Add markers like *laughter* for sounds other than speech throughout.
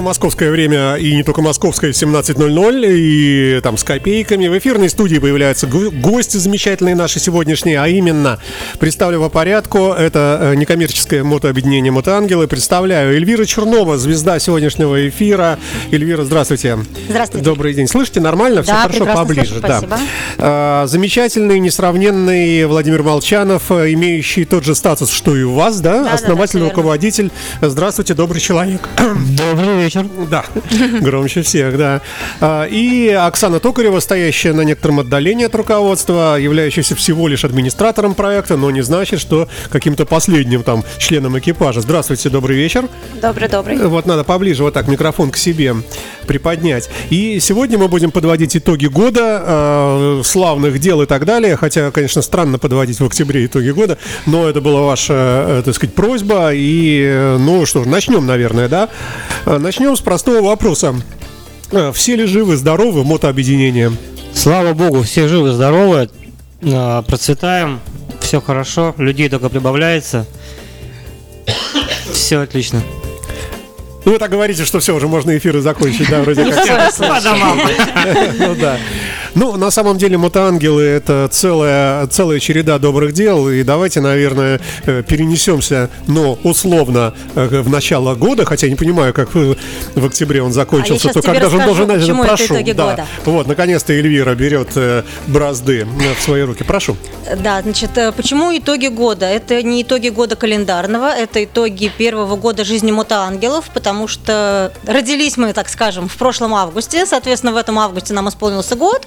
Московское время, и не только московское, 17.00, и там с копейками. В эфирной студии появляются гости замечательные наши сегодняшние, а именно, представлю по порядку, это э, некоммерческое мотообъединение «Мотоангелы». Представляю Эльвира Чернова, звезда сегодняшнего эфира. Эльвира, здравствуйте. Здравствуйте. Добрый день. Слышите, нормально? Все да, хорошо, поближе. Слышу, спасибо. Да. замечательный, несравненный Владимир Молчанов, э, имеющий тот же статус, что и у вас, да? да Основатель, да, да, руководитель. Здравствуйте, добрый человек. Добрый вечер. Да, *laughs* громче всех, да. А, и Оксана Токарева, стоящая на некотором отдалении от руководства, являющаяся всего лишь администратором проекта, но не значит, что каким-то последним там членом экипажа. Здравствуйте, добрый вечер. Добрый, добрый. Вот надо поближе вот так микрофон к себе приподнять. И сегодня мы будем подводить итоги года, э, славных дел и так далее. Хотя, конечно, странно подводить в октябре итоги года, но это была ваша, э, так сказать, просьба. И, э, ну что ж, начнем, наверное, да? Э, начнем с простого вопроса. Э, все ли живы, здоровы мотообъединения? Слава богу, все живы, здоровы, э, процветаем, все хорошо, людей только прибавляется. Все отлично. Ну, вы так говорите, что все, уже можно эфиры закончить, да, вроде *laughs* как. Ну да. Ну, на самом деле, мотоангелы это целая, целая череда добрых дел. И давайте, наверное, э, перенесемся, но условно, э, в начало года, хотя я не понимаю, как в, октябре он закончился, а то когда же он должен начать? Прошу. Это да. года. Вот, наконец-то Эльвира берет э, бразды в свои руки. Прошу. Да, значит, почему итоги года? Это не итоги года календарного, это итоги первого года жизни мотоангелов, потому что родились мы, так скажем, в прошлом августе, соответственно, в этом августе нам исполнился год.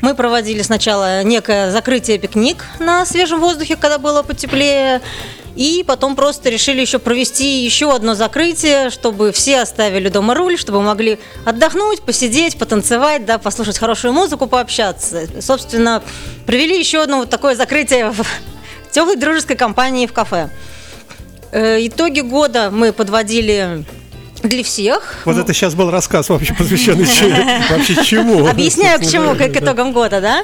Мы проводили сначала некое закрытие пикник на свежем воздухе, когда было потеплее. И потом просто решили еще провести еще одно закрытие, чтобы все оставили дома руль, чтобы могли отдохнуть, посидеть, потанцевать, да, послушать хорошую музыку, пообщаться. Собственно, провели еще одно вот такое закрытие в теплой дружеской компании в кафе. Э, итоги года мы подводили для всех. Вот это сейчас был рассказ вообще посвященный *laughs* вообще чему. Объясняю, к чему, *laughs* к итогам года, да?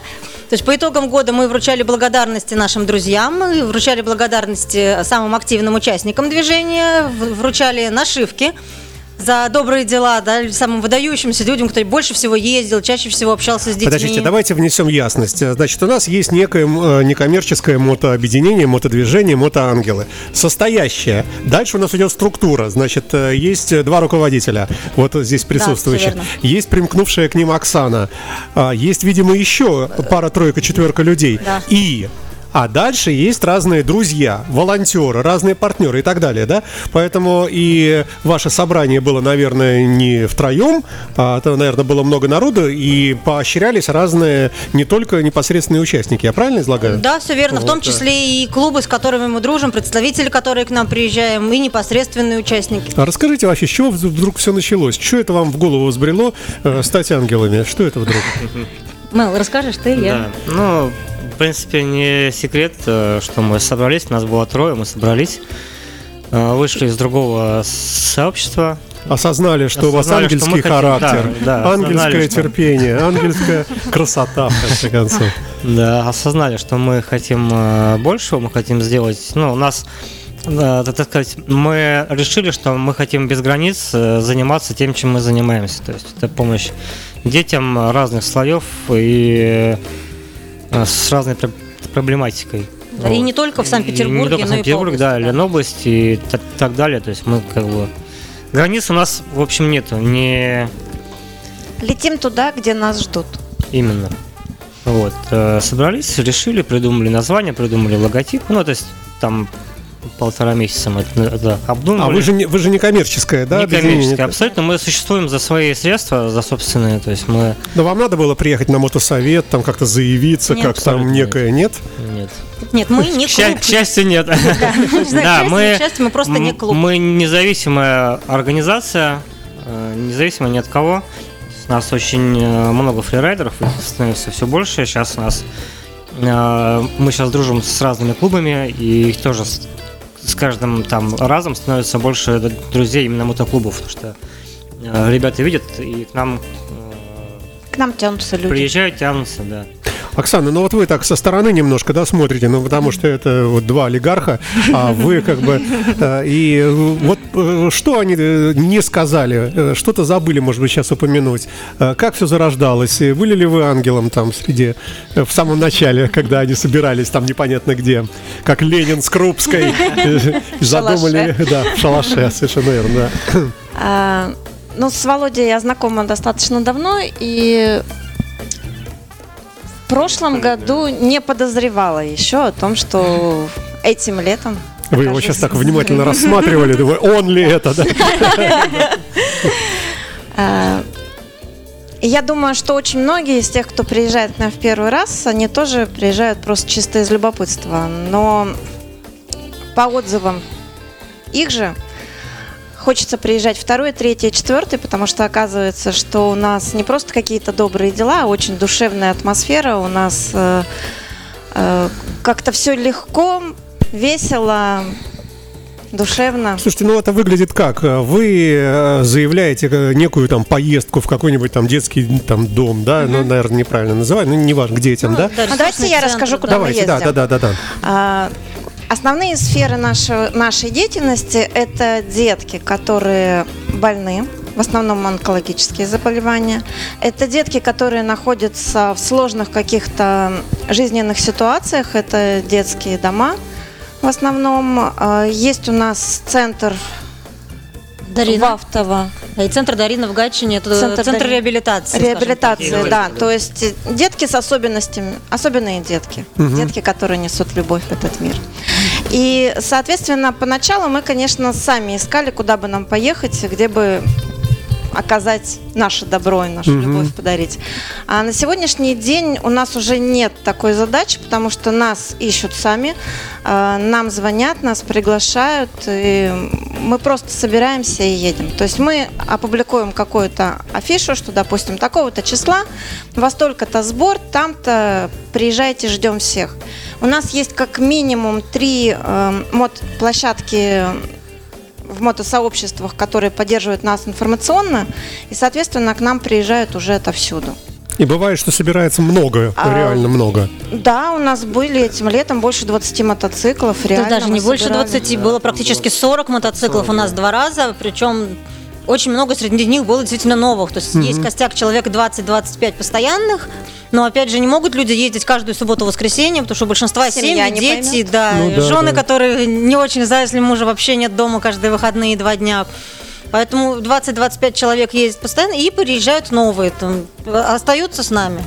То есть по итогам года мы вручали благодарности нашим друзьям, мы вручали благодарности самым активным участникам движения, вручали нашивки за добрые дела, да, самым выдающимся людям, кто больше всего ездил, чаще всего общался с детьми. Подождите, давайте внесем ясность. Значит, у нас есть некое э, некоммерческое мотообъединение, мотодвижение, мотоангелы, состоящее. Дальше у нас идет структура. Значит, э, есть два руководителя, вот здесь присутствующие. Да, есть примкнувшая к ним Оксана. А, есть, видимо, еще пара, тройка, четверка людей. Да. И а дальше есть разные друзья, волонтеры, разные партнеры и так далее, да? Поэтому и ваше собрание было, наверное, не втроем, а это, наверное, было много народу, и поощрялись разные, не только непосредственные участники. Я правильно излагаю? Да, все верно. Вот, в том числе да. и клубы, с которыми мы дружим, представители, которые к нам приезжаем, и непосредственные участники. А расскажите вообще, с чего вдруг все началось? Что это вам в голову взбрело э, стать ангелами? Что это вдруг? Мэл, расскажешь ты, я? Да. Ну, принципе, не секрет, э, что мы собрались, нас было трое, мы собрались, э, вышли из другого сообщества, осознали, что осознали, у вас ангельский что характер, хотим, да, да, ангельское терпение, ангельская красота, в конце концов. Да, осознали, что мы хотим э, большего, мы хотим сделать, ну, у нас так сказать, мы решили, что мы хотим без границ заниматься тем, чем мы занимаемся. То есть это помощь детям разных слоев и с разной проблематикой. Да, вот. И не только в Санкт-Петербурге, не только в Санкт-Петербурге, да, да, Ленобласть и так, так далее. То есть мы как бы границ у нас в общем нету. Не летим туда, где нас ждут. Именно. Вот э, собрались, решили, придумали название, придумали логотип. Ну то есть там полтора месяца мы это обдумывали. А вы же, не, вы же не коммерческая, да? Не коммерческая, абсолютно. Мы существуем за свои средства, за собственные, то есть мы... Но вам надо было приехать на мотосовет, там как-то заявиться, нет, как там некое, нет? Нет. Нет, мы не клуб. К счастью, нет. Да, *laughs* мы, мы просто не клуб. Мы независимая организация, э, независимая ни от кого. У нас очень э, много фрирайдеров, становится все больше. Сейчас у нас э, мы сейчас дружим с разными клубами, и их тоже с каждым там разом становится больше друзей именно мотоклубов, потому что э, ребята видят и к нам к нам тянутся люди. Приезжают, тянутся, да. Оксана, ну вот вы так со стороны немножко, да, смотрите, ну потому что это вот два олигарха, а вы как бы... э, И вот э, что они э, не сказали, что-то забыли, может быть, сейчас упомянуть. Как все зарождалось? Были ли вы ангелом там среди... В самом начале, когда они собирались там непонятно где, как Ленин с Крупской, *laughs* задумали... Да, в шалаше, совершенно верно, да. А, ну, с Володей я знакома достаточно давно, и прошлом году не подозревала еще о том, что этим летом Вы его сейчас так внимательно рассматривали, думаю, он ли это, да? *laughs* А, Я думаю, что очень многие из тех, кто приезжает к нам в первый раз, они тоже приезжают просто чисто из любопытства. Но по отзывам их же хочется приезжать второй, третий, четвертый, потому что оказывается, что у нас не просто какие-то добрые дела, а очень душевная атмосфера. У нас э, э, как-то все легко, весело, душевно. Слушайте, ну это выглядит как? Вы э, заявляете э, некую там поездку в какой-нибудь там детский там дом, да? Ну, наверное, неправильно называю, ну, неважно, к детям, да? А давайте я расскажу, куда мы Давайте, да, ездим. да, да, да, да. А, Основные сферы нашего, нашей деятельности – это детки, которые больны, в основном онкологические заболевания. Это детки, которые находятся в сложных каких-то жизненных ситуациях. Это детские дома в основном. А, Есть у нас центр Дарина. Вахтова. И центр Дарина в Гатчине, это Центр центр, Дарина. реабилитации. Реабилитации, так. да. То есть детки с особенностями, особенные детки, детки, которые несут любовь в этот мир. И, соответственно, поначалу мы, конечно, сами искали, куда бы нам поехать, где бы оказать наше добро и нашу любовь подарить. А на сегодняшний день у нас уже нет такой задачи, потому что нас ищут сами, а, нам звонят, нас приглашают, и мы просто собираемся и едем. То есть мы опубликуем какую-то афишу, что, допустим, такого-то числа, во столько-то сбор, там-то приезжайте, ждем всех. У нас есть как минимум три э, мод-площадки в мотосообществах, которые поддерживают нас информационно, и, соответственно, к нам приезжают уже отовсюду. И бывает, что собирается много, А, реально много. Да, у нас были этим летом больше 20 мотоциклов, Да реально. даже не больше собирали. 20, было практически 40 мотоциклов у нас два раза, причем очень много среди них было действительно новых. То есть есть костяк человек 20-25 постоянных, но опять же не могут люди ездить каждую субботу-воскресенье, потому что у большинства Семья семьи, дети, поймет. да, Ну да, жены, да. которые не очень за, если мужа вообще нет дома каждые выходные два дня. Поэтому 20-25 человек ездят постоянно и приезжают новые, там, остаются с нами.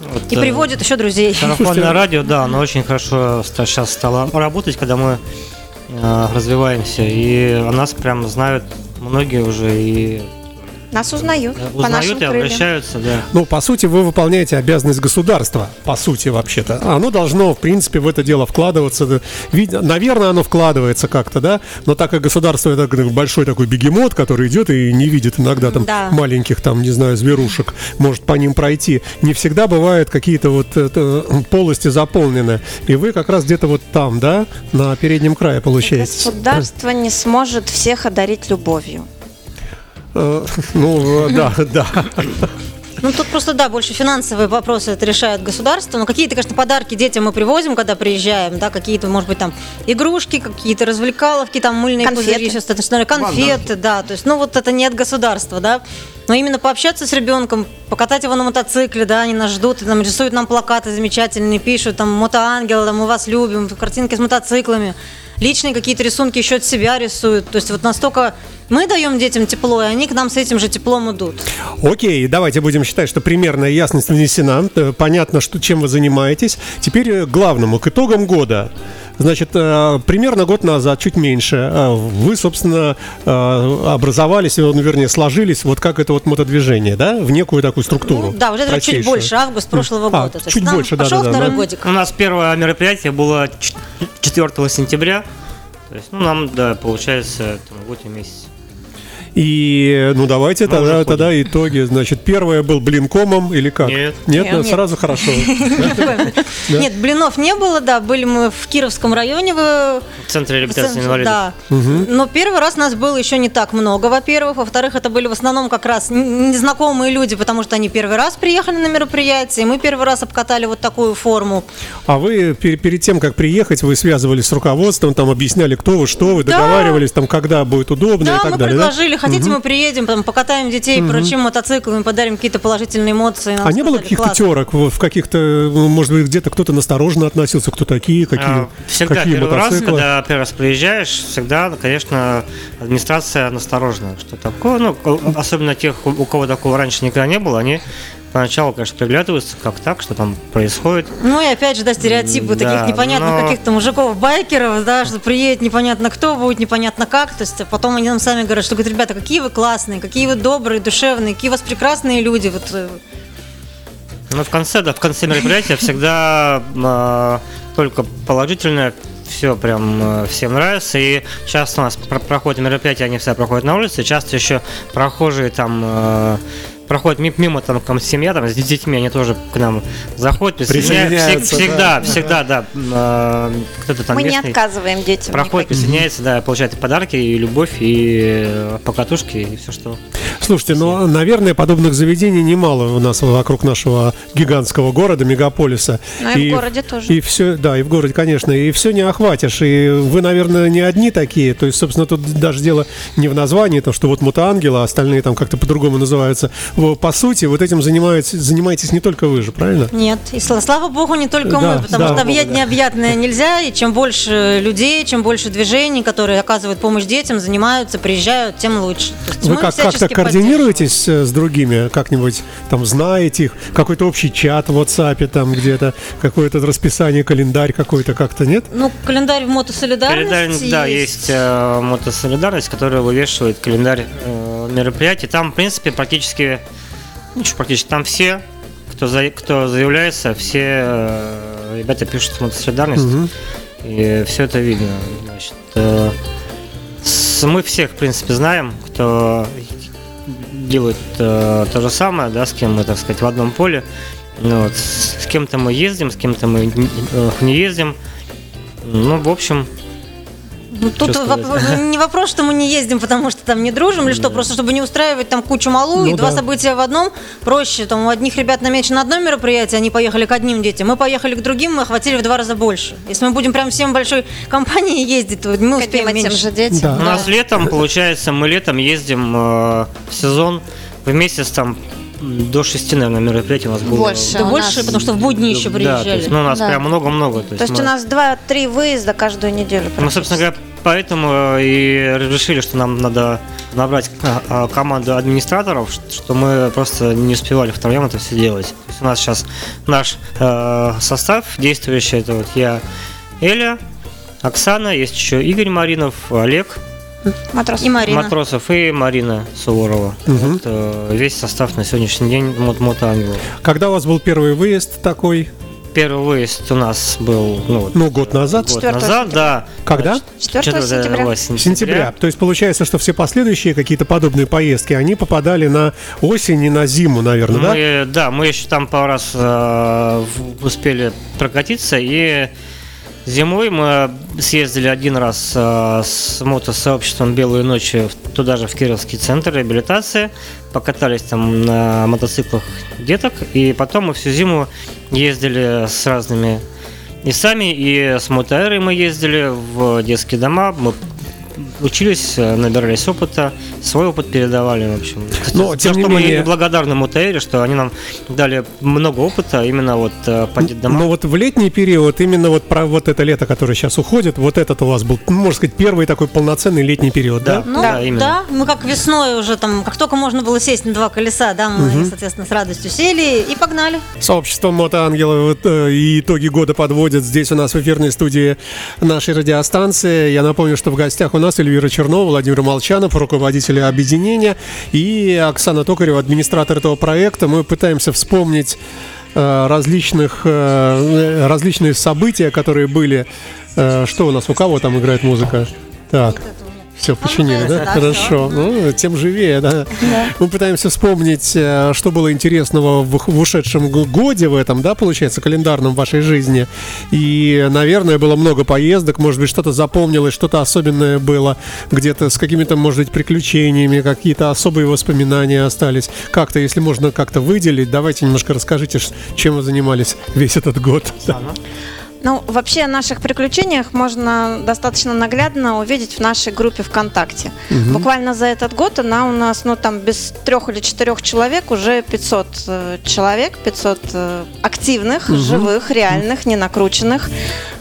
Вот, И э, приводят еще друзей. Сарафанное *laughs* радио, да, оно очень хорошо сейчас стало работать, когда мы э, развиваемся, и о нас прям знают многие уже и Нас узнают, э, по нашим узнают и крыльям. обращаются, да. Ну, по сути, вы выполняете обязанность государства, по сути, вообще-то. Оно должно, в принципе, в это дело вкладываться. Наверное, оно вкладывается как-то, да, но так как государство это большой такой бегемот, который идет и не видит иногда там Да. маленьких, там, не знаю, зверушек, может по ним пройти, не всегда бывают какие-то вот это, полости заполнены. И вы как раз где-то вот там, да, на переднем крае получаетесь. Государство не сможет всех одарить любовью. Э, Ну, э, да, да. Ну, тут просто, да, больше финансовые вопросы это решает государство. Но какие-то, конечно, подарки детям мы привозим, когда приезжаем, да, какие-то, может быть, там, игрушки, какие-то развлекаловки, там, мыльные Конфеты. пузыри, сейчас, что, конфеты, да, то есть, ну, вот это не от государства, да. Но именно пообщаться с ребенком, покатать его на мотоцикле, да, они нас ждут, и там рисуют нам плакаты замечательные, пишут, там, мотоангел, там, мы вас любим, картинки с мотоциклами. Личные какие-то рисунки еще от себя рисуют. То есть вот настолько мы даем детям тепло, и они к нам с этим же теплом идут. Окей, давайте будем считать, что примерная ясность внесена. Э, Понятно, что, чем вы занимаетесь. Теперь э, к главному, к итогам года. Значит, э, примерно год назад, чуть меньше, э, вы, собственно, э, образовались, ну, вернее, сложились, вот как это вот мотодвижение, да, в некую такую структуру. Ну, да, уже даже чуть больше, август прошлого А, года. То есть чуть нам больше, да, пошел да, да, второй да. годик. У нас первое мероприятие было ч- 4 сентября, то есть, ну, нам, да, получается, там, год и месяц. И, ну, давайте Мы тогда, тогда итоги. Значит, первое был блинкомом или как? Нет. Нет, Нет. Нет. сразу хорошо. *laughs* Нет, блинов не было, да, были мы в Кировском районе, в центре реабилитации инвалидов. Да. Но первый раз нас было еще не так много, во-первых. Во-вторых, это были в основном как раз незнакомые люди, потому что они первый раз приехали на мероприятие, и мы первый раз обкатали вот такую форму. А вы пер- перед тем, как приехать, вы связывались с руководством, там объясняли, кто вы, что вы, договаривались, там, когда будет удобно и так мы далее, да? предложили, хотите, мы приедем, там, покатаем детей, поручим мотоциклами, подарим какие-то положительные эмоции. А не было каких-то терок в каких-то, может быть, где-то кто-то настороженно относился, кто такие, какие, А, Всегда какие первый раз, мотоциклы? когда первый раз приезжаешь, всегда, конечно, администрация насторожена. Что такое? Ну, особенно тех, у кого такого раньше никогда не было, они поначалу, конечно, приглядываются, как так, что там происходит. Ну и опять же, да, стереотипы Да, таких непонятных но- каких-то мужиков-байкеров, да, что приедет непонятно кто, будет непонятно как, то есть а потом они нам сами говорят, что, говорят, ребята, какие вы классные, какие вы добрые, душевные, какие у вас прекрасные люди, вот э, Но в конце, да, в конце мероприятия всегда а, только положительное, все прям а, всем нравится. И часто у нас про- проходят мероприятия, они всегда проходят на улице. Часто еще прохожие там а, проходят ми- мимо там там семья там с детьми, они тоже к нам заходят, присоединяются. Всегда, да. всегда, да. а, кто-то там Мы не местный отказываем детям. проходит, никаким. присоединяется, да, получает и подарки, и любовь, и э, покатушки, и все, что Слушайте, ну, наверное, подобных заведений немало у нас вокруг нашего гигантского города, мегаполиса. Ну, и в городе тоже. И все, да, и в городе, конечно, и все не охватишь. И вы, наверное, не одни такие. То есть, собственно, тут даже дело не в названии, то, что вот мутангелы, а остальные там как-то по-другому называются. По сути, вот этим занимаетесь, занимаетесь не только вы же, правильно? нет. И сла- слава богу, не только Да, мы, потому да. что объять необъятное нельзя, и чем больше людей, чем больше движений, которые оказывают помощь детям, занимаются, приезжают, тем лучше. То есть Вы как, как-то координируетесь с другими, как-нибудь там знаете их, какой-то общий чат в WhatsApp там где-то, какое-то расписание, календарь какой-то как-то, нет? Ну, календарь в мотосолидарности Календарь, да, есть э, мотосолидарность, которая вывешивает календарь э, мероприятий. Там, в принципе, практически, ну что практически, там все, кто, за, кто заявляется, все э, ребята пишут мотосолидарность, Мгм. и все это видно. Значит, э, мы всех, в принципе, знаем, кто делает э, то же самое, да, с кем мы, так сказать, в одном поле. Ну, вот, с, кем-то мы ездим, с кем-то мы не- э, ездим. Ну, в общем, Ну, тут Что воп- сказать? не вопрос, что мы не ездим, потому что там не дружим, или что, просто чтобы не устраивать там кучу малу, Ну и два да. события в одном, проще. Там у одних ребят намечено одно мероприятие, они поехали к одним детям, мы поехали к другим, мы охватили в два раза больше. Если мы будем прям всем большой компанией ездить, то мы успеем тем меньше. же детям. Да. У нас летом, получается, мы летом ездим э, в сезон в месяц там до шести, наверное, мероприятий у нас было. Больше. Да больше, нас- потому что в будни еще Да, то приезжали. есть, ну, у нас Да. прям много-много. То есть мы- у нас 2-3 выезда каждую неделю. Мы, собственно говоря, поэтому э, и решили, что нам надо набрать а, а, команду администраторов, что мы просто не успевали втроем это все делать. То есть у нас сейчас наш э, состав действующий, это вот я, Эля, Оксана, есть еще Игорь Маринов, Олег Матрос. И Марина. Матросов и Марина Суворова. Мгм. Вот, э, весь состав на сегодняшний день мот мотоангелов. Когда у вас был первый выезд такой? Первый выезд у нас был ну, Ну, год назад. год 4 назад, да. Когда? 4 4 сентября. Сентября. То есть получается, что все последующие какие-то подобные поездки, они попадали на осень и на зиму, наверное, да? Мы, да, мы еще там пару раз э, успели прокатиться, и зимой мы съездили один раз э, с мотосообществом «Белые ночи» в- туда же, в Кировский центр реабилитации, покатались там на мотоциклах деток, и потом мы всю зиму ездили с разными и сами, и с мотоэрой мы ездили в детские дома, мы учились, э, набирались опыта, свой опыт передавали, в общем. Но, тем что не мы менее- и благодарны Мутаэре, что они нам дали много опыта именно вот э, по детдомам. Но вот в летний период, именно вот про вот это лето, которое сейчас уходит, вот этот у вас был, ну, можно сказать, первый такой полноценный летний период, да? Да. Ну, Да, да, именно. мы как весной уже там, как только можно было сесть на два колеса, да, мы, соответственно, с радостью сели и погнали. Сообщество Мотоангелы вот, э, и итоги года подводят здесь у нас в эфирной студии нашей радиостанции. Я напомню, что в гостях у нас Эльвира Чернова, Владимир Молчанов, руководители объединения, и Оксана Токарева, администратор этого проекта. Мы пытаемся вспомнить э, различных, э, различные события, которые были. Э, Что у нас, у кого там играет музыка? Так. Все починили, да? да, Хорошо. Ну, тем живее, да. Мы пытаемся вспомнить, э, что было интересного в, в ушедшем годе в этом, да, получается, календарном вашей жизни. И, наверное, было много поездок, может быть, что-то запомнилось, что-то особенное было, где-то с какими-то, может быть, приключениями, какие-то особые воспоминания остались. Как-то, если можно как-то выделить, давайте немножко расскажите, чем вы занимались весь этот год. Да. Ну, вообще о наших приключениях можно достаточно наглядно увидеть в нашей группе ВКонтакте. Буквально за этот год она у нас, ну, там, без трех или четырех человек уже 500 э, человек, 500 э, активных, живых, реальных, не накрученных.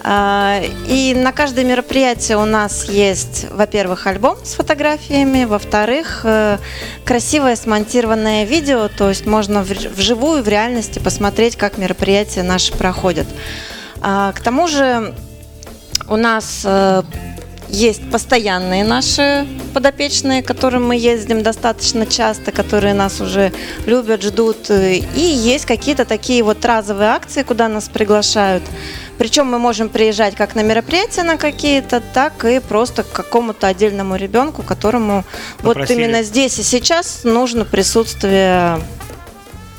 А, И на каждое мероприятие у нас есть, во-первых, альбом с фотографиями, во-вторых, э, красивое смонтированное видео, то есть можно вживую, в реальности посмотреть, как мероприятия наши проходят. А, К тому же у нас э, есть постоянные наши подопечные, к которым мы ездим достаточно часто, которые нас уже любят, ждут. И есть какие-то такие вот разовые акции, куда нас приглашают. Причем мы можем приезжать как на мероприятия на какие-то, так и просто к какому-то отдельному ребенку, которому вот Попросили. именно здесь и сейчас нужно присутствие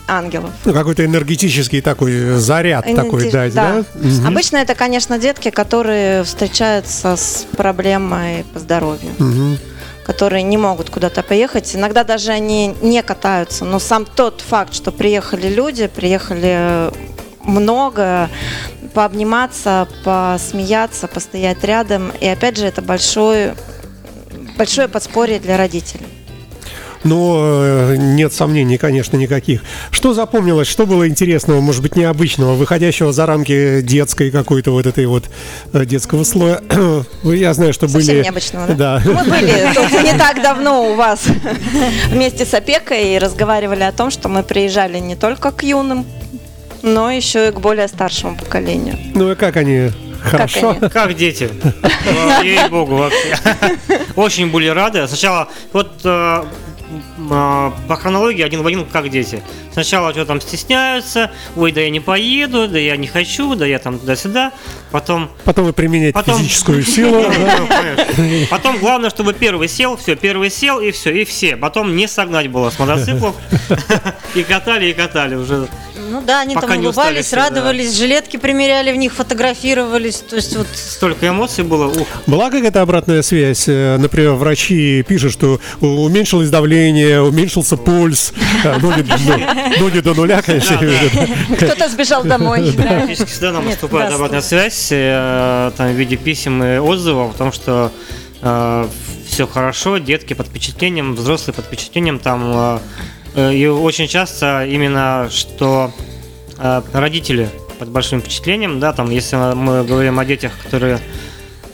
ангелов. Ну, какой-то энергетический такой заряд такой дать, да? Мгм. Обычно это, конечно, детки, которые встречаются с проблемой по здоровью, Мгм. которые не могут куда-то поехать. Иногда даже они не катаются, но сам тот факт, что приехали люди, приехали много, пообниматься, посмеяться, постоять рядом. И опять же, это большое, большое подспорье для родителей. Но э, нет сомнений, конечно, никаких. Что запомнилось, что было интересного, может быть, необычного, выходящего за рамки детской какой-то вот этой вот э, детского слоя? *clears throat* Я знаю, что Совсем были... необычного, да? Да. Мы были *laughs* тут не так давно у вас *laughs* вместе с опекой и разговаривали о том, что мы приезжали не только к юным, но еще и к более старшему поколению. Ну и как они? Хорошо? они? *laughs* Как дети. Ей-богу, вообще. Очень были рады. Сначала, вот э, по хронологии один в один, как дети. Сначала что там стесняются, ой, да я не поеду, да я не хочу, да я там туда-сюда. Потом Потом вы применяете Потом- физическую *laughs* силу. Потом главное, чтобы первый сел, все, первый сел и все, и все. Потом не согнать было с мотоциклов. *laughs* И катали, и катали уже. Ну да, они Пока там не устали улыбались, все, да. радовались, жилетки примеряли, в них фотографировались. То есть вот Столько эмоций было. Ух, Была какая-то обратная связь? Э, Например, врачи пишут, что уменьшилось давление, уменьшился пульс. Э, не *laughs* до нуля, конечно. Кто-то сбежал домой. практически всегда нам поступает обратная связь э, там, в виде писем и отзывов о том, что все хорошо, детки под впечатлением, взрослые под впечатлением. Там, и очень часто именно, что э, родители под большим впечатлением, да, там, если мы говорим о детях, которые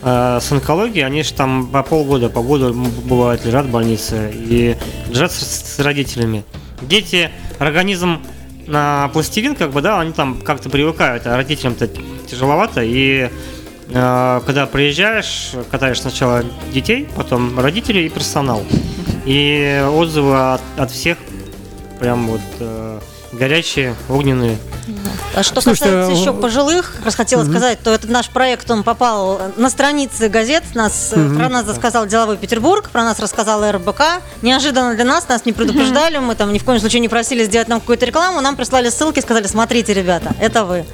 э, с онкологией, они же там по полгода, по году бывают лежат в больнице и лежат с, с родителями. Дети, организм на пластилин, как бы, да, они там как-то привыкают, а родителям-то тяжеловато, и э, когда приезжаешь, катаешь сначала детей, потом родителей и персонал. И отзывы от, от всех прям вот э, горячие, огненные. А что Слушайте, касается а, еще пожилых, раз хотела сказать, то этот наш проект, он попал на страницы газет, нас, э, про нас рассказал Деловой Петербург, про нас рассказал РБК. Неожиданно для нас, нас не предупреждали, мы там ни в коем случае не просили сделать нам какую-то рекламу, нам прислали ссылки, сказали, смотрите, ребята, это вы.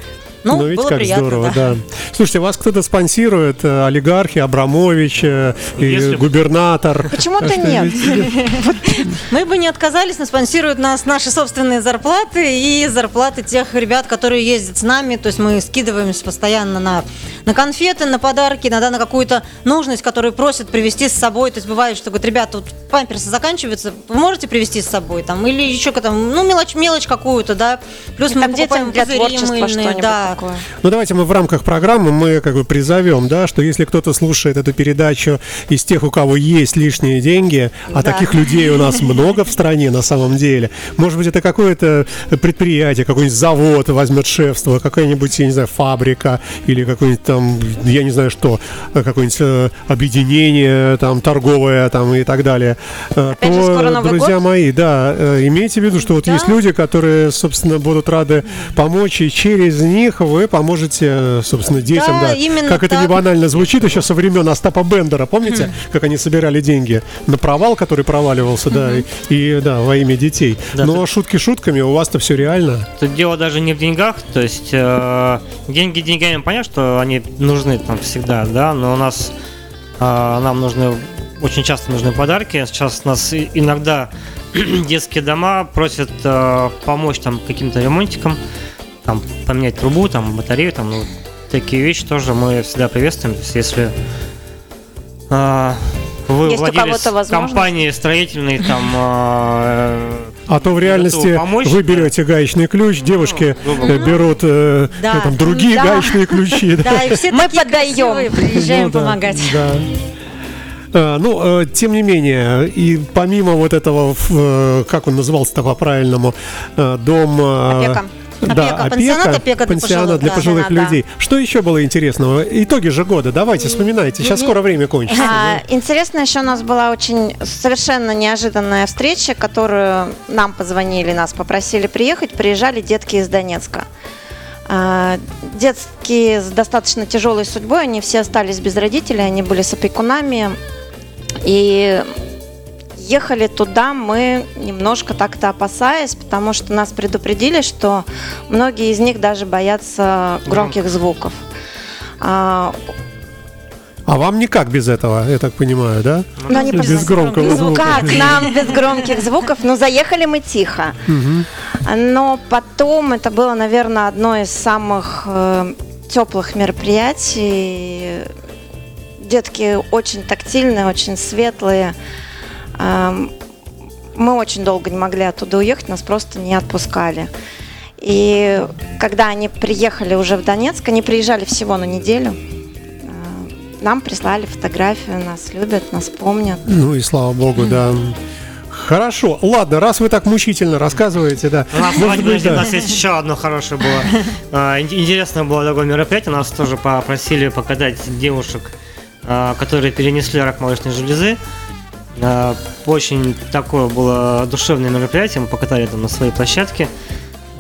Ну, Ну, видите, было как приятно, здорово, да. да. Слушайте, вас кто-то спонсирует, э, олигархи, Абрамович, э, и Если губернатор. Почему-то нет. *laughs* Мы бы не отказались, но спонсируют нас наши собственные зарплаты и зарплаты тех ребят, которые ездят с нами. То есть мы скидываемся постоянно на, на конфеты, на подарки, иногда на какую-то нужность, которую просят привезти с собой. То есть бывает, что говорят, ребята, вот памперсы заканчиваются, вы можете привезти с собой там? Или еще там, ну, мелочь, мелочь какую-то, да. Плюс мы детям пузыри мыльные, да. Такое. Ну, давайте мы в рамках программы мы как бы призовем, да, что если кто-то слушает эту передачу из тех, у кого есть лишние деньги, а Да. таких людей у нас много в стране на самом деле, может быть, это какое-то предприятие, какой-нибудь завод возьмет шефство, какая-нибудь, я не знаю, фабрика или какой-нибудь там я не знаю что, какое-нибудь э, объединение там торговое там и так далее, э, Опять же, скоро Новый друзья год. мои, да, э, имейте в виду, что вот Да. есть люди, которые, собственно, будут рады помочь, и через них вы поможете, э, собственно, детям, Да, да. именно как это не так. банально звучит еще со времен Остапа Бендера, помните, как они собирали деньги на провал, который проваливался, да, и, и, да, во имя детей. Да, Но ты- шутки шутками, у вас-то все реально. Тут дело даже не в деньгах, то есть э, деньги деньгами понятно, что они нужны там всегда, да, но у нас э, нам нужны очень часто нужны подарки. Сейчас нас иногда *clears throat* детские дома просят э, помочь там каким-то ремонтикам, там поменять трубу, там батарею, там ну, такие вещи тоже мы всегда приветствуем. То есть если э, вы Есть у владелец компании строительной, там э, А то в реальности помочь, вы да. берете гаечный ключ, девушки грубо э, берут э, Да. ну, там, другие Да. гаечные ключи. *laughs* да. Да, и все Мы подаем. приезжаем Ну да, помогать. да. Э, Ну, э, тем не менее, и помимо вот этого, как он назывался-то по-правильному, дом... э, Опека. Да, Опека, пансионат «Опека» для пансионат пожилых, для да, пожилых да, да. людей. Что еще было интересного? Итоги же года. Давайте, вспоминайте. Сейчас скоро время кончится. А, интересно, еще у нас была очень совершенно неожиданная встреча, которую нам позвонили, нас попросили приехать. Приезжали детки из Донецка. А, Детские с достаточно тяжелой судьбой, они все остались без родителей, они были с опекунами. И ехали туда мы немножко так-то опасаясь, потому что нас предупредили, что многие из них даже боятся громких звуков. А, А вам никак без этого, я так понимаю, да? Но они Без громкого громких звука. Как нам без громких звуков? Ну, заехали мы тихо. Но потом это было, наверное, одно из самых теплых мероприятий. Детки очень тактильные, очень светлые. Эм, Мы очень долго не могли оттуда уехать, нас просто не отпускали. И когда они приехали уже в Донецк, они приезжали всего на неделю. Э, Нам прислали фотографию, нас любят, нас помнят. Ну и слава богу, да. Хорошо, ладно, раз вы так мучительно рассказываете, да. У нас, может быть, подожди, у да. нас есть еще одно хорошее было. *laughs* Ин- Интересное было такое мероприятие. Нас тоже попросили покатать девушек, а, которые перенесли рак молочной железы. А, Очень такое было душевное мероприятие. Мы покатали там на своей площадке.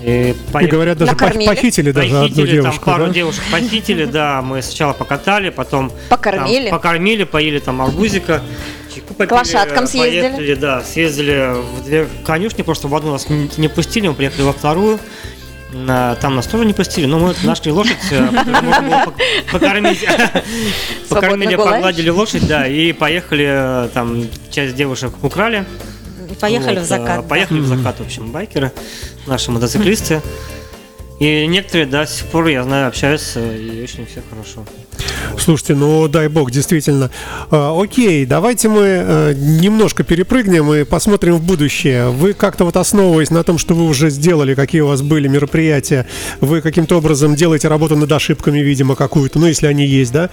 И И поехали- говорят, даже Накормили? пох- похитили даже одну Похитили, там девушку. пару да? девушек похитили, да. Мы сначала покатали, потом Покормили. там покормили, поели там арбузика. чайку попили, лошадкам съездили. Поехали, да, съездили в две конюшни, просто в одну нас не, пустили, мы приехали во вторую. Там нас тоже не пустили, но мы нашли лошадь, э, можно было пок- покормить. Покормили, погладили лошадь, да, и поехали, э, там часть девушек украли. Поехали Вот, в закат. э, да. Поехали в закат, в общем, байкеры, наши мотоциклисты. И некоторые до сих пор, я знаю, общаются, и очень все хорошо. Слушайте, ну дай бог, действительно. А, окей, давайте мы э, немножко перепрыгнем и посмотрим в будущее. Вы как-то вот основываясь на том, что вы уже сделали, какие у вас были мероприятия, вы каким-то образом делаете работу над ошибками, видимо, какую-то, ну если они есть, да,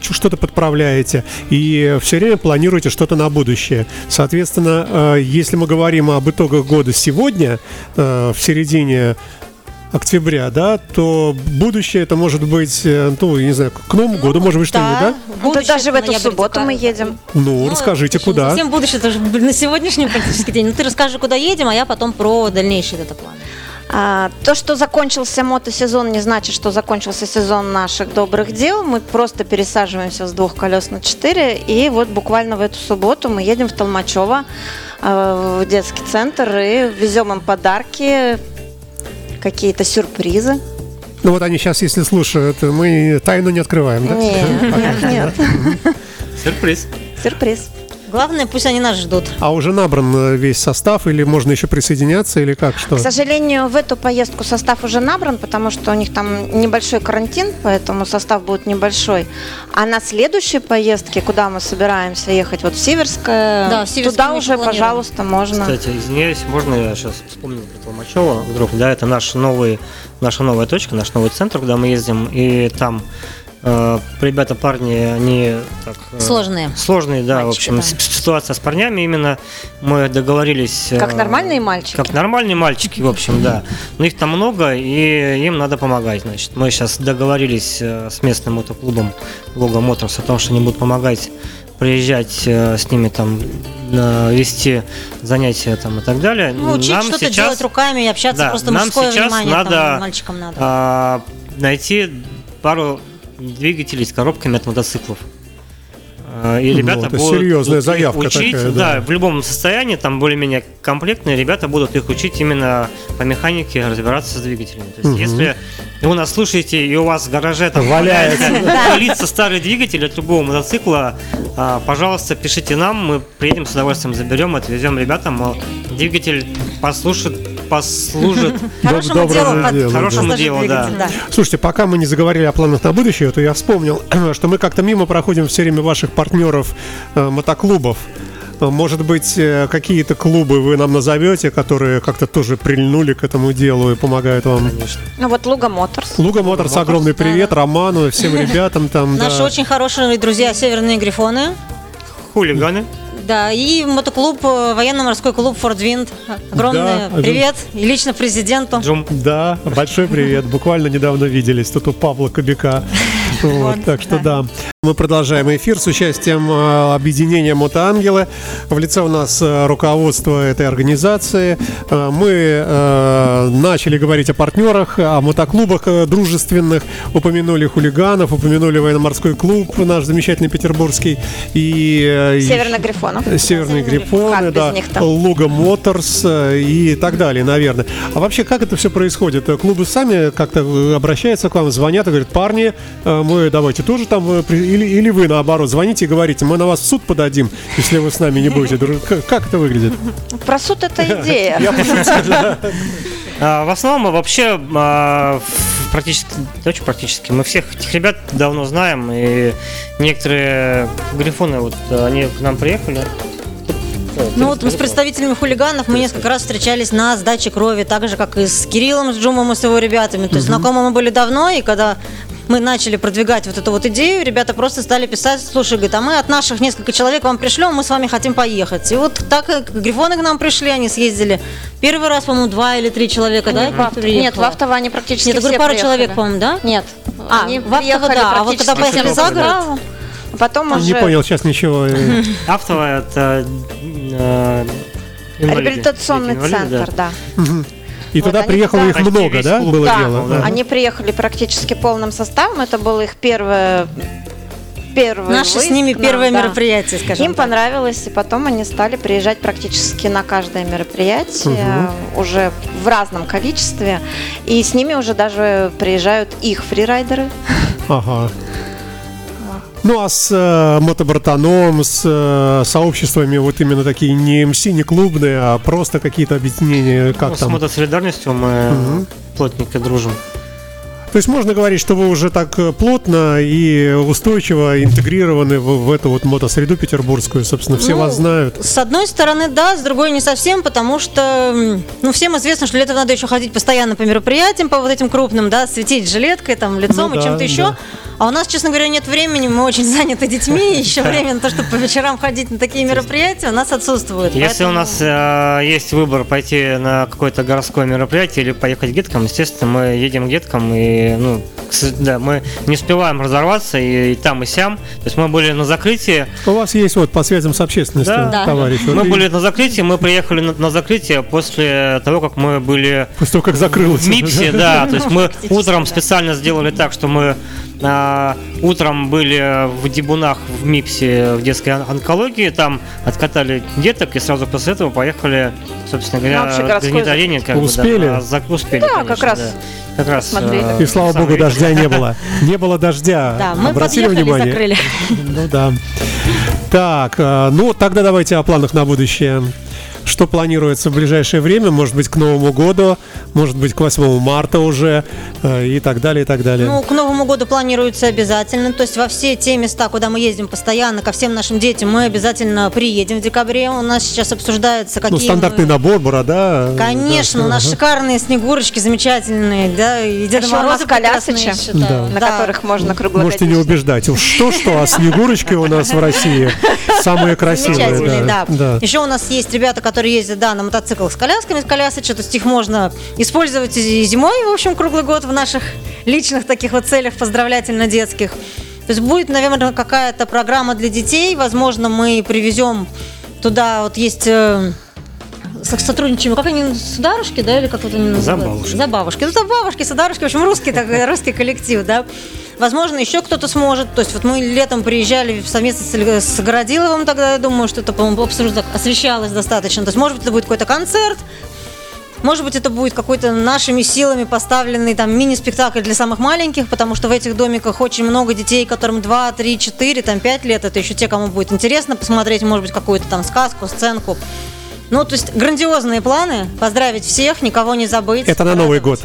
что-то подправляете и все время планируете что-то на будущее. Соответственно, э, если мы говорим об итогах года сегодня, э, в середине октября, да, то будущее это может быть, э, ну, я не знаю, к Новому году, может быть, что-нибудь, да? Ну, будущее, даже в эту субботу мы едем. Ну, Ну, расскажите, куда? Совсем будущее, это же на сегодняшний практически день. Ну, ты расскажи, куда едем, а я потом про дальнейший это план. А, то, что закончился мотосезон, не значит, что закончился сезон наших добрых дел. Мы просто пересаживаемся с двух колес на четыре. И вот буквально в эту субботу мы едем в Толмачево э, в детский центр и везем им подарки, какие-то сюрпризы. Ну, вот они сейчас, если слушают, мы тайну не открываем, да? Нет, *laughs* нет, Сюрприз. сюрприз. Главное, пусть они нас ждут. А уже набран э, весь состав или можно еще присоединяться или как, что? К сожалению, в эту поездку состав уже набран, потому что у них там небольшой карантин, поэтому состав будет небольшой. А на следующей поездке, куда мы собираемся ехать, вот в Северское, Да, в Северское туда уже, пожалуйста, можно. Кстати, извиняюсь, можно я сейчас вспомнил про Толмачева вдруг, да, это наш новый, наша новая точка, наш новый центр, куда мы ездим, и там э, ребята, парни, они так, э, Сложные. Сложные, да, Мальчики, в общем, да. ситуация с парнями именно. Мы договорились... э, Как нормальные мальчики? Как нормальные мальчики, в общем, да. Но их там много, и им надо помогать, значит. Мы сейчас договорились э, с местным мотоклубом Лого Моторс о том, что они будут помогать приезжать э, с ними там вести занятия там и так далее. Ну, учить Нам что-то сейчас, делать руками и общаться да, просто нам мужское сейчас внимание там надо, мальчикам надо. а, найти пару двигателей с коробками от мотоциклов. А, И Ну, ребята это будут серьезная их заявка учить, такая, да. да. в любом состоянии, там более-менее комплектные, ребята будут их учить именно по механике разбираться с двигателями. То есть, если вы нас слушаете и у вас в гараже там Валяется. валится старый двигатель от любого мотоцикла, а, пожалуйста, пишите нам, мы приедем с удовольствием заберем, отвезем ребятам. а, Двигатель послушает, послужит *laughs* Хорошему делу, да. Хорошему послужит делу, да. двигатель, Слушайте, пока мы не заговорили о планах на будущее, то я вспомнил, *clears throat* что мы как-то мимо проходим все время ваших партнеров э, мотоклубов. Э, Может быть, э, какие-то клубы вы нам назовете, которые как-то тоже прильнули к этому делу и помогают вам? Конечно. Ну вот Луга Моторс. Луга Моторс, огромный привет, Роману, всем *laughs* ребятам там. Наши да. очень хорошие друзья Северные Грифоны. Хулиганы. Да, и мотоклуб, э, военно-морской клуб Форд Винд. Огромный Да, привет. И лично президенту. Джум. Да, большой привет. Буквально недавно виделись тут у Павла Кобяка. *laughs* Вот, так что да. Мы продолжаем эфир с участием э, объединения Мотоангелы. В лице у нас э, руководство этой организации. Э, Мы начали говорить о партнерах, о мотоклубах дружественных. Упомянули хулиганов, упомянули военно-морской клуб наш замечательный петербургский. И Северный Грифоны, Как без да? Луга Моторс и так далее, наверное. А вообще, как это все происходит? Клубы сами как-то обращаются к вам, звонят и говорят, парни, мы давайте тоже там, или, или вы наоборот звоните и говорите, мы на вас в суд подадим, если вы с нами не будете. дружить». Как- это выглядит? Про суд это идея. *laughs* Я пошутил, да. А, в основном мы вообще а, практически, да, очень практически, мы всех этих ребят давно знаем, и некоторые грифоны, вот они к нам приехали. Ну вот с представителями хулиганов мы несколько раз встречались на сдаче крови, так же, как и с Кириллом, с Джумом и с его ребятами. То есть знакомы мы были давно, и когда мы начали продвигать вот эту вот идею, ребята просто стали писать, слушай, говорит, а мы от наших несколько человек вам пришлем, мы с вами хотим поехать. И вот так как Грифоны к нам пришли, они съездили. Первый раз, по-моему, два или три человека, да? В Авто-? Нет, в Автоване практически Нет, я говорю, все пару приехали. человек, по-моему, да? Нет. А, они в Автово, приехали да, а вот когда поехали за город? А Потом уже Не понял сейчас ничего. *laughs* э. Автово это э, инвалиды. реабилитационный инвалиды, центр, да. И Вот туда они приехало туда- их много, да, было Да, дело? да. Они приехали практически полным составом. Это было их первое первый Наше с выезд ними к нам, первое да. мероприятие, скажем Им так. понравилось, и потом они стали приезжать практически на каждое мероприятие уже в разном количестве. И с ними уже даже приезжают их фрирайдеры. Ага. Ну а с э, мотобратаном, с э, сообществами вот именно такие не МС, не клубные, а просто какие-то объединения, как Ну, с там? мотосолидарностью мы плотненько дружим. То есть можно говорить, что вы уже так э, плотно и устойчиво интегрированы в, в эту вот мотосреду петербургскую, собственно, все Ну, вас знают. С одной стороны, да, с другой не совсем, потому что, ну, всем известно, что для этого надо еще ходить постоянно по мероприятиям, по вот этим крупным, да, светить жилеткой, там, лицом Ну и да, чем-то еще. да. А у нас, честно говоря, нет времени, мы очень *laughs* заняты детьми, еще время на то, чтобы по вечерам ходить на такие мероприятия, у нас отсутствует. Если у нас э, есть выбор пойти на какое-то городское мероприятие или поехать к деткам, естественно, мы едем к деткам и, ну, да, мы не успеваем разорваться и, и там, и сям. То есть мы были на закрытии, У вас есть вот по связям с общественностью, Да. Да. товарищ. вот мы и были на закрытии, мы приехали на, на закрытие после того, как мы были После того, как закрылось. в МИПСе, да. *laughs* То есть мы утром да. специально сделали так, что мы а, утром были в Дебунах в МИПСе в детской он- онкологии, там откатали деток и сразу после этого поехали, собственно говоря, общегородской гнездовение, как бы, да, Успели? успели, Да, конечно, как раз да. Как раз. смотрели. э, И слава самый богу, дождя не было. *laughs* Не было дождя. Да, мы Обратили подъехали и внимание? закрыли. Ну да. Так, э, ну тогда давайте о планах на будущее. Что планируется в ближайшее время? Может быть, к Новому году, может быть, к 8 марта уже э, и так далее, и так далее. Ну, к Новому году планируется обязательно. То есть во все те места, куда мы ездим постоянно, ко всем нашим детям, мы обязательно приедем в декабре. У нас сейчас обсуждается, какие... ну, стандартный мы- набор, борода. Конечно, да, у нас ага. шикарные снегурочки замечательные, да, и Деда Морозы прекрасные, колясочи, считаю. на Да. которых можно круглогодично. Можете не убеждать. Уж что-что, а снегурочки у нас в России самые красивые. Замечательные, да. да. Еще у нас есть ребята, которые ездят, да, на мотоциклах с колясками, с колясочек, то есть их можно использовать и зимой, в общем, круглый год в наших личных таких вот целях поздравлятельно-детских. То есть будет, наверное, какая-то программа для детей, возможно, мы привезем туда, вот есть э, сотрудничаем, как они, сударушки, да, или как вот они называются? Забавушки. Забавушки. Ну, забавушки, сударушки, в общем, русский, такой, русский коллектив, да. Возможно, еще кто-то сможет. То есть вот мы летом приезжали совместно с, с Городиловым тогда, я думаю, что это, по-моему, обсужда- освещалось достаточно. То есть, может быть, это будет какой-то концерт, может быть, это будет какой-то нашими силами поставленный там мини-спектакль для самых маленьких, потому что в этих домиках очень много детей, которым 2, 3, 4, там 5 лет. Это еще те, кому будет интересно посмотреть, может быть, какую-то там сказку, сценку. Ну, то есть грандиозные планы, поздравить всех, никого не забыть. Это на Новый год.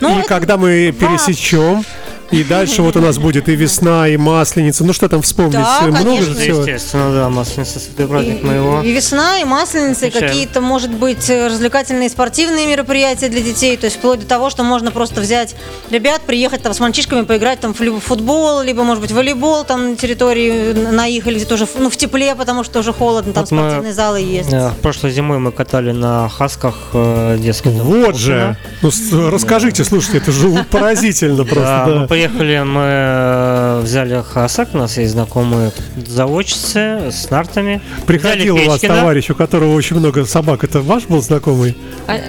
Ну, и это- когда мы пересечем, и дальше вот у нас будет и весна, и масленица. Ну что там вспомнить? Да, Много конечно. же Да, всего. естественно, да, масленица, святой праздник И- моего. И весна, и масленица, и какие-то, может быть, развлекательные спортивные мероприятия для детей. То есть вплоть до того, что можно просто взять ребят, приехать там с мальчишками, поиграть там в либо в футбол, либо, может быть, волейбол там на территории на их, или тоже ну, в тепле, потому что уже холодно, там Вот мы, спортивные залы есть. Э, Прошлой зимой мы катали на хасках э, детский дом. Вот же. Ну, расскажите, слушайте, это же *laughs* поразительно Да, просто. мы да. Приехали, мы э, взяли хасак, у нас есть знакомые заводчицы с нартами. Приходил у вас товарищ, у которого очень много собак. Это ваш был знакомый?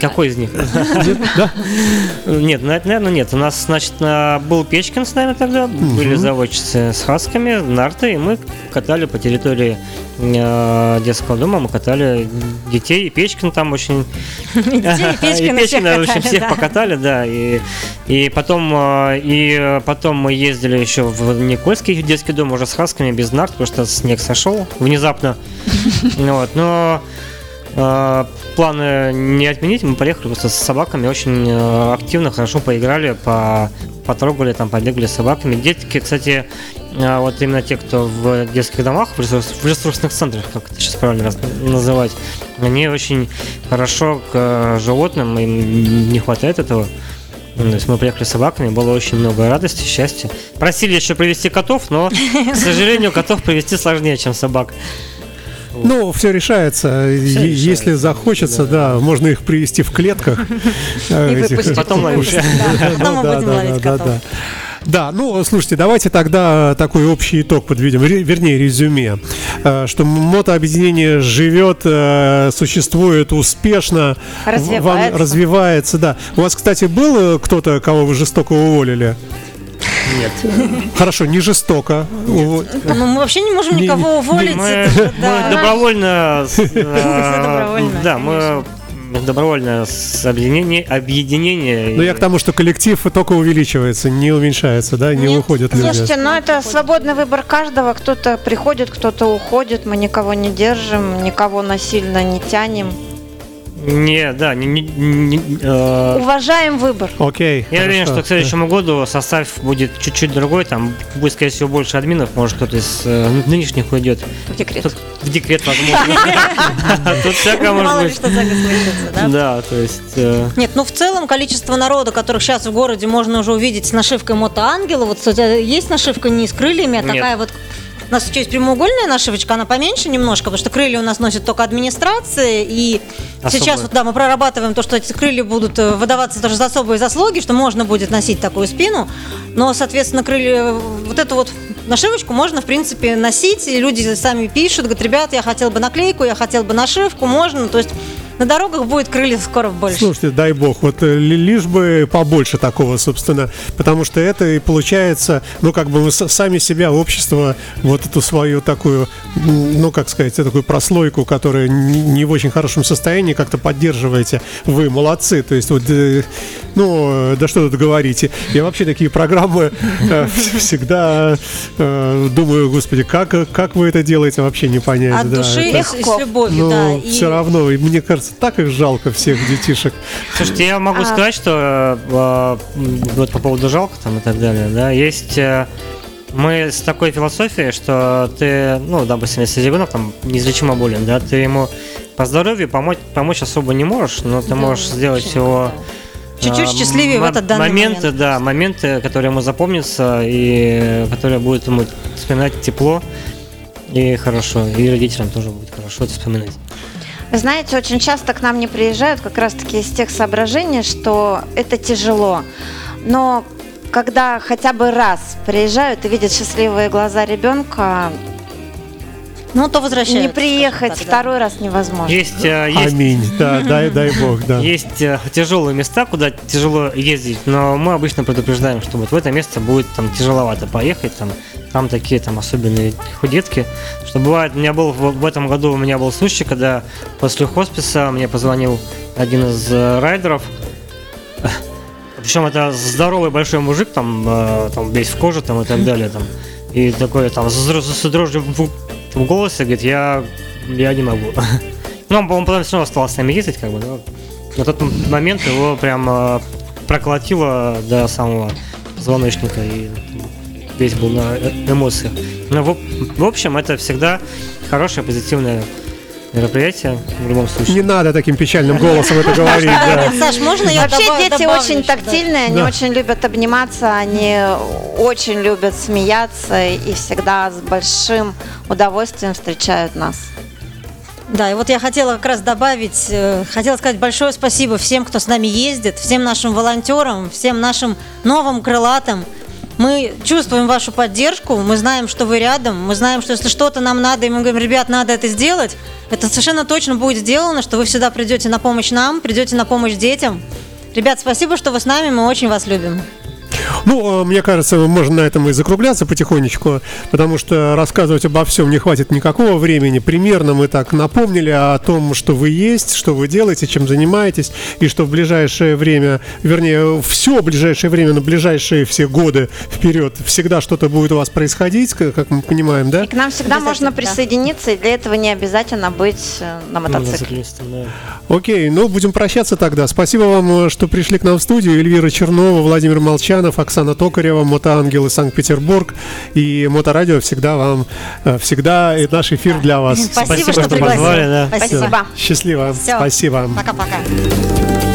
Какой из них? Нет, наверное, нет. У нас, значит, на- был Печкин с нами тогда, были заводчицы с хасками, нарты, и мы катали по территории э, детского дома, мы катали детей, и Печкин там очень... И детей, *laughs* и Печкина всех катали, всех покатали, да, и, и потом э, и потом мы ездили еще в Никольский детский дом уже с хасками без нарт, потому что снег сошел внезапно, *laughs* вот, но э, планы не отменить, мы поехали просто с собаками, очень э, активно, хорошо поиграли, по, потрогали, там, побегали с собаками. Детки, кстати, э, вот именно те, кто в детских домах, в, ресурс- в ресурсных центрах, как это сейчас правильно называть, они очень хорошо к э, животным, им не хватает этого. Ну, То есть мы приехали с собаками, было очень много радости, счастья. Просили еще привезти котов, но, к *laughs* сожалению, котов привезти сложнее, чем собак. Ну, все решается. Е- решается, Если захочется, да, можно их привести в клетках. *laughs* э, И этих- выпустить. Потом ловишь. Да, *laughs* потом мы Ну, да, будем да, ловить да, котов. Да. Да, ну, слушайте, давайте тогда такой общий итог подведем, вернее, резюме, Э, что мотообъединение живет, э, существует успешно, Развивается. развивается, да. У вас, кстати, был э, кто-то, кого вы жестоко уволили? Нет. Хорошо, не жестоко. Уво- Ну, мы вообще не можем Не- никого уволить. Мы, это да. мы *laughs* э, добровольно, да, мы добровольно с объединение, объединение. Ну, я к тому, что коллектив только увеличивается, не уменьшается, да, не Нет. уходят люди. Слушайте, ну это свободный выбор каждого. Кто-то приходит, кто-то уходит. Мы никого не держим, никого насильно не тянем. Не, да, не, не- не- э, Уважаем выбор. Окей. я уверен, хорошо. что к следующему году состав будет чуть-чуть другой, там будет, скорее всего, больше админов, может кто-то из э, нынешних уйдет, В декрет. Тут в декрет, возможно. *laughs* Тут всякое Мало может ли быть. да? Да, то есть... э, Нет, ну в целом количество народа, которых сейчас в городе можно уже увидеть с нашивкой мотоангела. Вот кстати, есть нашивка не с крыльями, а такая вот. У нас еще есть прямоугольная нашивочка, она поменьше немножко, потому что крылья у нас носит только администрация. И Особые. сейчас вот да, мы прорабатываем то, что эти крылья будут э, выдаваться тоже за особые заслуги, что можно будет носить такую спину. Но, соответственно, крылья, вот эту вот нашивочку можно, в принципе, носить. И люди сами пишут, говорят, ребят, я хотел бы наклейку, я хотел бы нашивку, можно. То есть на дорогах будет крылья скоро больше. Слушайте, дай бог, вот э, ли- лишь бы побольше такого, собственно, потому что это и получается, ну, как бы вы с- сами себя, общество, вот эту свою такую, ну, как сказать, такую прослойку, которая не в очень хорошем состоянии, как-то поддерживаете. Вы молодцы, то есть вот, э, ну, да что тут говорите. Я вообще такие программы э, *laughs* всегда думаю, господи, как, как вы это делаете, вообще не понять. От души и с, любовью, ну, да. И- все равно, мне кажется, так их жалко всех детишек. Слушайте, я могу А. сказать, что э, вот по поводу жалко там и так далее, да, есть э, мы с такой философией, что ты, ну, допустим, если ребенок там неизлечимо болен, да, ты ему по здоровью помочь, помочь особо не можешь, но ты Да, можешь сделать его Чуть-чуть а, счастливее в этот данный моменты, момент. да, моменты, которые ему запомнятся и которые будут ему вспоминать тепло и хорошо, и родителям тоже будет хорошо это вспоминать. Вы знаете, очень часто к нам не приезжают как раз-таки из тех соображений, что это тяжело. Но когда хотя бы раз приезжают и видят счастливые глаза ребенка, Ну, то возвращаются. не приехать так, да. второй раз невозможно. Есть, э, есть Аминь. Да, дай, дай бог, да. Есть э, тяжелые места, куда тяжело ездить, но мы обычно предупреждаем, что вот в это место будет там тяжеловато поехать, там, там такие там особенные худетки. Что бывает, у меня был в, этом году у меня был случай, когда после хосписа мне позвонил один из э, райдеров. *laughs* Причем это здоровый большой мужик, там, э, там весь в коже там и так *laughs* далее, там. И такой там с, дрожь- с дрожью в, в голосе говорит, я, я не могу. *laughs* Ну, он, по-моему, потом все равно остался с нами ездить, как бы, но на тот момент его прям э, проколотило до самого позвоночника и весь был на э- эмоциях. Но в, в общем, это всегда хорошее, позитивное мероприятие в любом случае. Не надо таким печальным голосом это говорить, да. Саш, можно я Вообще дети добавлю очень тактильные, они Да. очень любят обниматься, они очень любят смеяться и всегда с большим удовольствием встречают нас. Да, и вот я хотела как раз добавить, э, хотела сказать большое спасибо всем, кто с нами ездит, всем нашим волонтерам, всем нашим новым крылатым. Мы чувствуем вашу поддержку, мы знаем, что вы рядом, мы знаем, что если что-то нам надо, и мы говорим, ребят, надо это сделать, это совершенно точно будет сделано, что вы всегда придете на помощь нам, придете на помощь детям. Ребят, спасибо, что вы с нами, мы очень вас любим. Ну, э, мне кажется, можно на этом и закругляться потихонечку, потому что рассказывать обо всем не хватит никакого времени. Примерно мы так напомнили о том, что вы есть, что вы делаете, чем занимаетесь, и что в ближайшее время, вернее, все ближайшее время, на ближайшие все годы вперед всегда что-то будет у вас происходить, как мы понимаем, да? И к нам всегда можно да. присоединиться, и для этого не обязательно быть э, на мотоцикле. Да. Окей, ну будем прощаться тогда. Спасибо вам, э, что пришли к нам в студию. Эльвира Чернова, Владимир Молчанов, Оксана Токарева, Мотоангелы Санкт-Петербург и Моторадио всегда вам, э, всегда и наш эфир для вас. Спасибо, Спасибо, что что пригласили. позвали, да. Спасибо. Счастливо. Всё. Спасибо. Пока-пока.